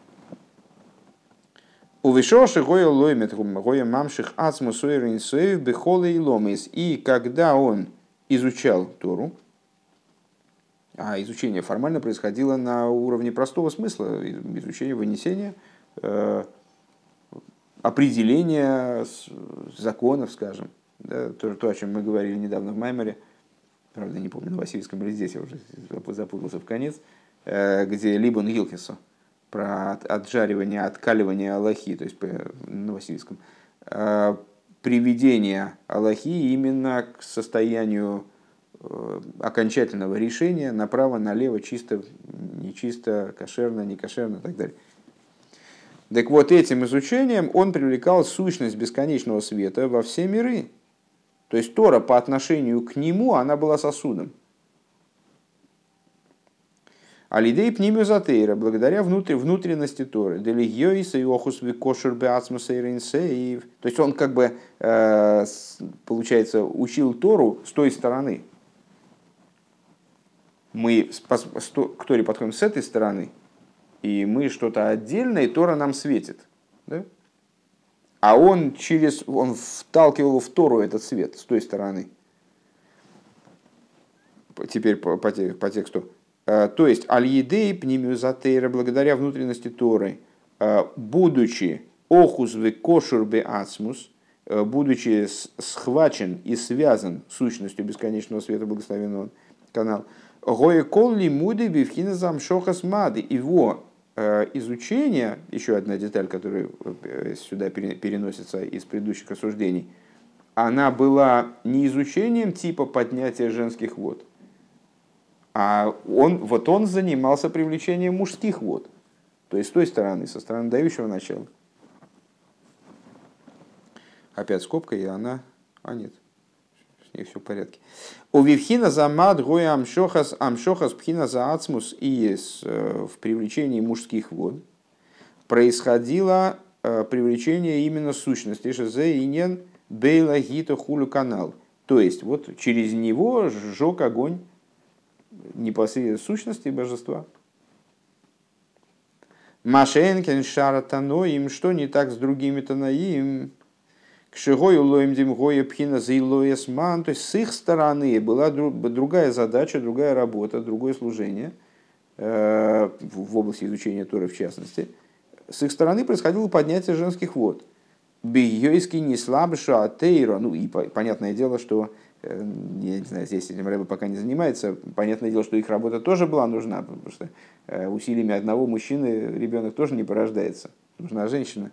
Speaker 1: У Вишоши гоя лоймет гоя мамших ацму суэринсэйв бехолы и ломис. И когда он изучал Тору, а изучение формально происходило на уровне простого смысла, изучения вынесения, э, определения законов, скажем. Да, то, то, о чем мы говорили недавно в Маймере, правда, не помню, на Васильевском или здесь, я уже запутался в конец, э, где Либон Гилкису про отжаривание, откаливание Аллахи, то есть на Васильском, а, приведение Аллахи именно к состоянию э, окончательного решения направо, налево, чисто, нечисто, кошерно, не кошерно и так далее. Так вот, этим изучением он привлекал сущность бесконечного света во все миры. То есть Тора по отношению к нему, она была сосудом. Алидей пнимиозатейра, благодаря внутри, внутренности Торы. Делигиоиса и охус викошер беацмусейринсейв. То есть он как бы, э, получается, учил Тору с той стороны. Мы к Торе подходим с этой стороны, и мы что-то отдельное, и Тора нам светит. Да? А он через, он вталкивал в Тору этот свет с той стороны. Теперь по, по, по тексту. Э, то есть, аль-едей пнимиузатейра, благодаря внутренности Торы, э, будучи охус кошур бе ацмус, э, будучи схвачен и связан сущностью бесконечного света благословенного канал, Гоя колли муды бивхина замшохас мады. Его изучение, еще одна деталь, которая сюда переносится из предыдущих рассуждений, она была не изучением типа поднятия женских вод, а он, вот он занимался привлечением мужских вод. То есть с той стороны, со стороны дающего начала. Опять скобка, и она... А нет, с ней все в порядке. У Вивхина за мад амшохас амшохас пхина за ацмус и э, в привлечении мужских вод происходило э, привлечение именно сущности. Шезе инен бейла гита хулю канал. То есть вот через него сжег огонь непосредственно сущности божества. Машенкин шара таноим, что не так с другими таноим? К шигой улоем демгоя пхина заилоесман, то есть с их стороны была другая задача, другая работа, другое служение э, в области изучения Торы в частности. С их стороны происходило поднятие женских вод. Бейойский не слабша атеира. Ну и понятное дело, что я не знаю, здесь этим Рэба пока не занимается. Понятное дело, что их работа тоже была нужна, потому что усилиями одного мужчины ребенок тоже не порождается. Нужна женщина.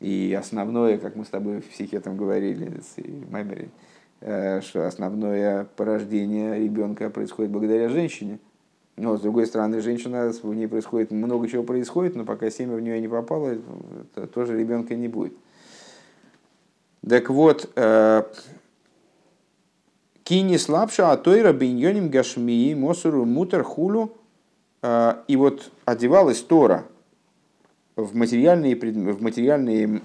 Speaker 1: И основное, как мы с тобой в психе там говорили, с Маймери, что основное порождение ребенка происходит благодаря женщине. Но, с другой стороны, женщина, в ней происходит много чего происходит, но пока семя в нее не попало, то тоже ребенка не будет. Так вот, э, кини слабша, а той рабиньоним гашмии мосуру мутер хулу. Э, и вот одевалась Тора в материальные, в материальные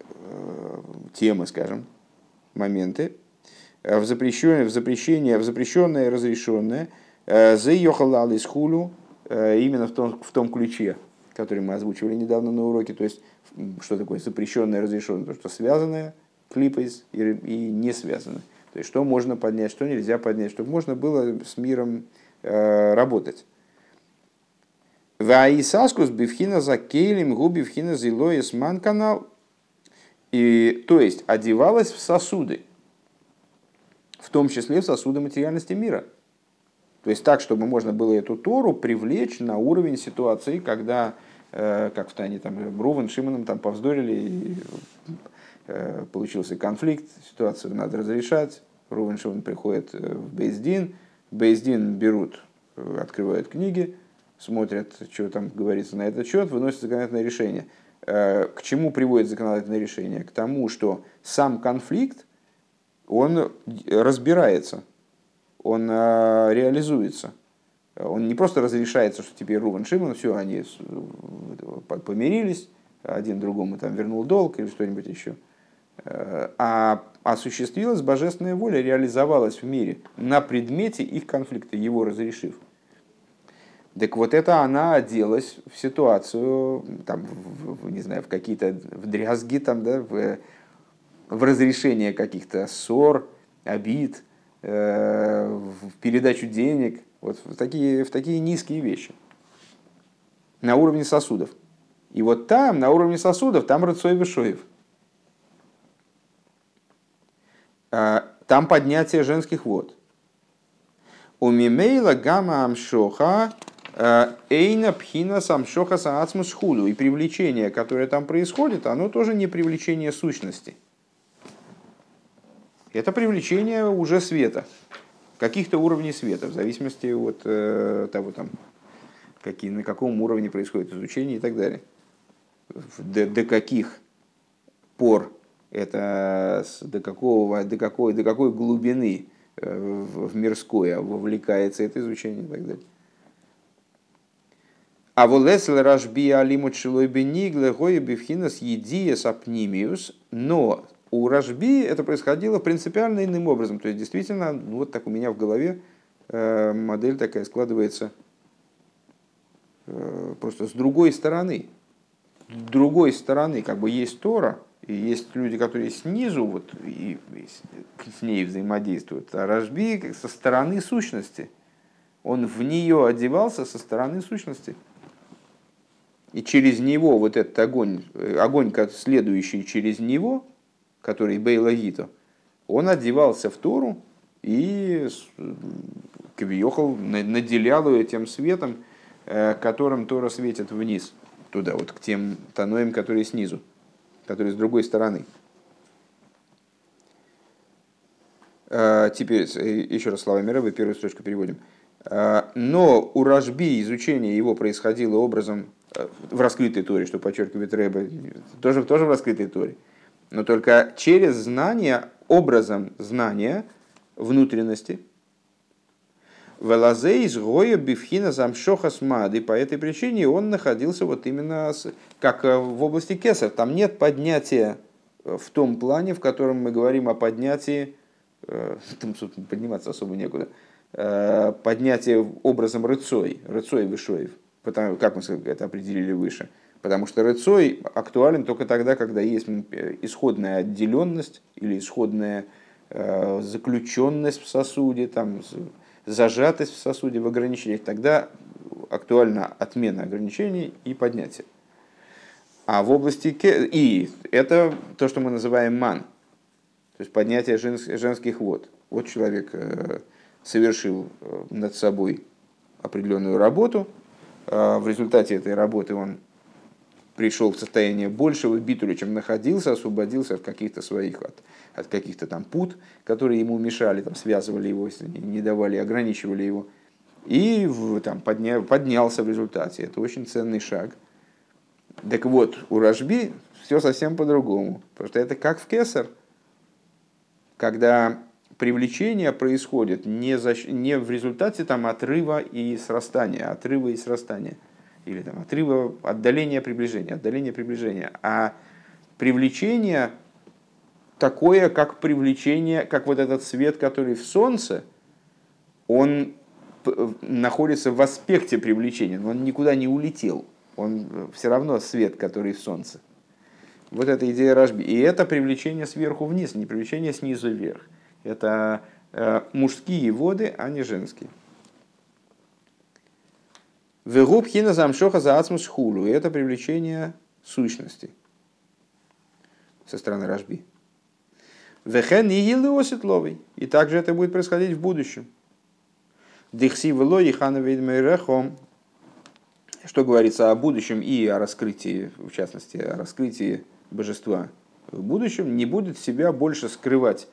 Speaker 1: э, темы, скажем, моменты, в запрещенное, в запрещение, в запрещенное, разрешенное – Заехал из хулю именно в том, в том ключе, который мы озвучивали недавно на уроке. То есть, что такое запрещенное, разрешенное? То, что связанное клипой и, и не связанное. То есть, что можно поднять, что нельзя поднять, чтобы можно было с миром э, работать. Ваисаскус бифхина за кейлем губи бифхина зилоис ман канал. И, то есть, одевалась в сосуды, в том числе в сосуды материальности мира – то есть так, чтобы можно было эту Тору привлечь на уровень ситуации, когда, э, как в Тане, там, Рувен, Шимоном там повздорили, и, э, получился конфликт, ситуацию надо разрешать, Рувен, Шимон приходят э, в Бейздин, Бейздин берут, открывают книги, смотрят, что там говорится на этот счет, выносят законодательное решение. К чему приводит законодательное решение? К тому, что сам конфликт, он разбирается – он реализуется. Он не просто разрешается, что теперь Руван Шимон, все, они помирились, один другому там вернул долг или что-нибудь еще. Э, а осуществилась божественная воля, реализовалась в мире на предмете их конфликта, его разрешив. Так вот это она оделась в ситуацию, там, в, не знаю, в какие-то в дрязги, там, да, в, в разрешение каких-то ссор, обид, Э, в передачу денег, вот в такие, в такие низкие вещи на уровне сосудов. И вот там, на уровне сосудов, там Рыцой Вишоев. А, там поднятие женских вод. У Мимейла гамма амшоха э, эйна пхина самшоха саацмус худу. И привлечение, которое там происходит, оно тоже не привлечение сущности – это привлечение уже света, каких-то уровней света, в зависимости от э, того, там, какие, на каком уровне происходит изучение и так далее. До каких пор это, до, какого, до, какой, до какой глубины э, в, мирское вовлекается это изучение и так далее. А волесл рашби алимут шилой бенигле гоя бифхинас едия сапнимиус, но у Рашби это происходило принципиально иным образом. То есть, действительно, ну, вот так у меня в голове э, модель такая складывается э, просто с другой стороны. С другой стороны, как бы есть Тора, и есть люди, которые снизу вот, и, и с ней взаимодействуют. А Рашби со стороны сущности. Он в нее одевался со стороны сущности. И через него вот этот огонь, э, огонь, следующий через него, который Бейла Гито, он одевался в Тору и Квиохал наделял ее тем светом, э, которым Тора светит вниз, туда, вот к тем тоноям, которые снизу, которые с другой стороны. Э, теперь э, еще раз словами Рэба, первую строчку переводим. Но у Рашби изучение его происходило образом в раскрытой Торе, что подчеркивает Рэба, тоже, тоже в раскрытой Торе но только через знание, образом знания внутренности. Велазей из Гоя Бифхина Замшоха Смад. И по этой причине он находился вот именно как э, в области Кесар. Там нет поднятия э, в том плане, в котором мы говорим о поднятии, э, *laughs* там, подниматься особо некуда, поднятие образом рыцой, рыцой вышоев, потому как мы это определили выше – Потому что рыцой актуален только тогда, когда есть исходная отделенность или исходная заключенность в сосуде, там, зажатость в сосуде в ограничениях. Тогда актуальна отмена ограничений и поднятие. А в области ке... и это то, что мы называем ман, то есть поднятие женских вод. Вот человек э, совершил э, над собой определенную работу, а в результате этой работы он пришел в состояние большего битуля, чем находился, освободился от каких-то своих, от, от каких-то там пут, которые ему мешали, там, связывали его, не давали, ограничивали его. И там, подня, поднялся в результате. Это очень ценный шаг. Так вот, у Рожби все совсем по-другому. Потому что это как в Кесар, когда привлечение происходит не, за, не в результате там, отрыва и срастания, отрыва и срастания, или там, отрыва, отдаления, приближения, отдаления, приближения, а привлечение такое, как привлечение, как вот этот свет, который в солнце, он находится в аспекте привлечения, но он никуда не улетел, он все равно свет, который в солнце. Вот эта идея Рашби. И это привлечение сверху вниз, не привлечение снизу вверх. Это э, мужские воды, а не женские. Вегубхина замшоха за ацмус хулу. Это привлечение сущности со стороны Рашби. Вехен и осетловый. И также это будет происходить в будущем. Дихси вело и. Что говорится о будущем и о раскрытии, в частности, о раскрытии божества в будущем, не будет себя больше скрывать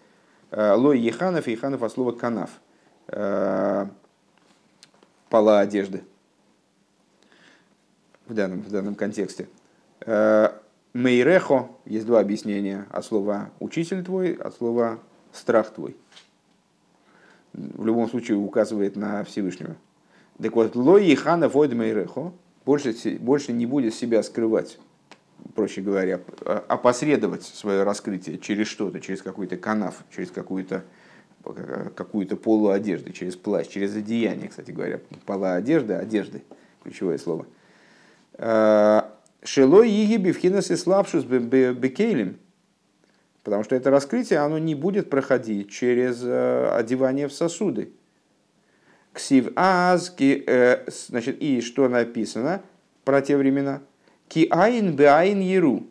Speaker 1: Э, лой Еханов, Еханов от слова канав. Э, пола одежды. В данном, в данном контексте. Э, Мейрехо, есть два объяснения от слова учитель твой, от слова страх твой. В любом случае указывает на Всевышнего. Так вот, лой ехана войд мейрехо больше, больше не будет себя скрывать проще говоря, опосредовать свое раскрытие через что-то, через какой-то канав, через какую-то какую-то полуодежду, через плащ, через одеяние, кстати говоря, пола одежды, одежды, ключевое слово. А, Шелой егиби вхинас и слабшус бекейлем, потому что это раскрытие, оно не будет проходить через э, одевание в сосуды. Ксив аз, э, значит, и что написано про те времена – Ки айн айн еру.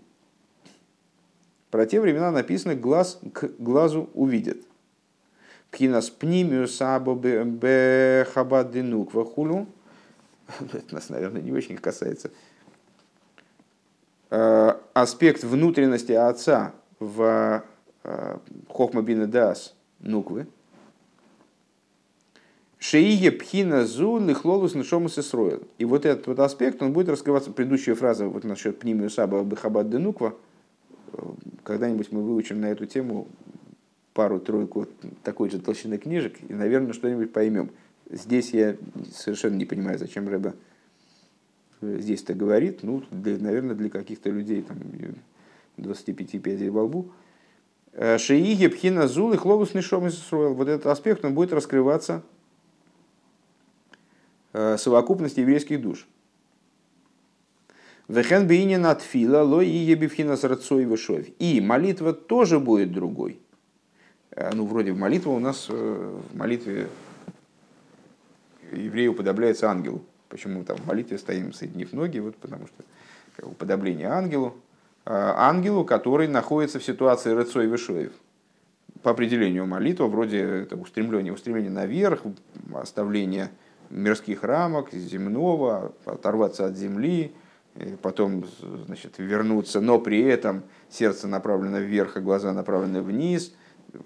Speaker 1: Про те времена написано глаз к глазу увидит. Кинас пнимию сабо бе хабадинук вахулю. *laughs* Это нас, наверное, не очень касается. Э, аспект внутренности отца в э, Хохмабина Дас Нуквы – Шеие пхина зу лихлолус нишомус исроил. И вот этот вот аспект, он будет раскрываться, предыдущая фраза вот насчет пнимию саба бхабад денуква, когда-нибудь мы выучим на эту тему пару-тройку такой же толщины книжек, и, наверное, что-нибудь поймем. Здесь я совершенно не понимаю, зачем Рэба здесь это говорит. Ну, для, наверное, для каких-то людей, там, 25 пядей во лбу. Шеиги пхина зул и хлобус нишом Вот этот аспект, он будет раскрываться Э, совокупность еврейских душ. Вехен бейнин отфила, ло и ебивхина срацой вышов. И молитва тоже будет другой. Э, ну, вроде молитва у нас э, в молитве еврею уподобляется ангелу. Почему там в молитве стоим, соединив ноги? Вот потому что как уподобление ангелу. Ангелу, который находится в ситуации рыцой вышоев. По определению молитва, вроде это устремление, устремление наверх, оставление мирских рамок, земного, оторваться от земли, потом значит, вернуться, но при этом сердце направлено вверх, а глаза направлены вниз,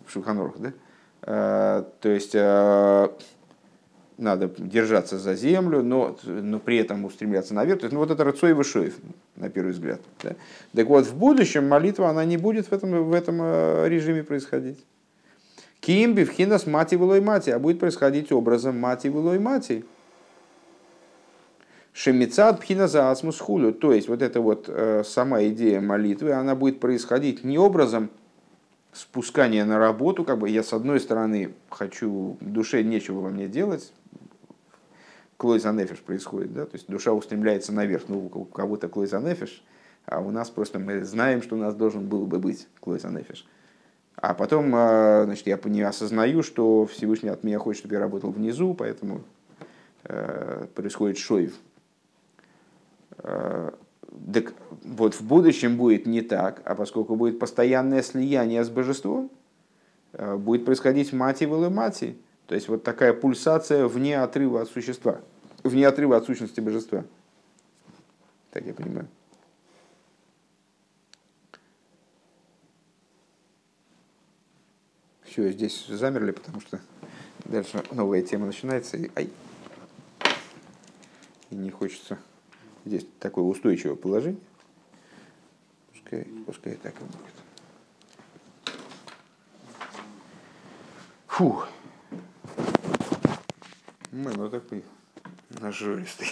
Speaker 1: в Шуханорах, да? А, то есть а, надо держаться за землю, но, но при этом устремляться наверх. То есть, ну, вот это Рацой Вышоев, на первый взгляд. Да? Так вот, в будущем молитва, она не будет в этом, в этом а, режиме происходить. Ким бифхинас мати вылой мати, а будет происходить образом мати вылой мати. Шемицат пхина асмус хулю. То есть вот эта вот э, сама идея молитвы, она будет происходить не образом спускания на работу, как бы я с одной стороны хочу, душе нечего во мне делать, клойзанефиш происходит, да, то есть душа устремляется наверх, ну у кого-то клойзанефиш, а у нас просто мы знаем, что у нас должен был бы быть клойзанефиш. А потом а, значит, я не осознаю, что Всевышний от меня хочет, чтобы я работал внизу, поэтому э, происходит шоев. Так вот в будущем будет не так, а поскольку будет постоянное слияние с божеством, э, будет происходить мати и мати, то есть вот такая пульсация вне отрыва от существа, вне отрыва от сущности божества. Так я понимаю. Все, здесь замерли, потому что дальше новая тема начинается. И, ай, и не хочется здесь такое устойчивое положение. Пускай, пускай так и будет. Фух. Мы, ну такой нажористый.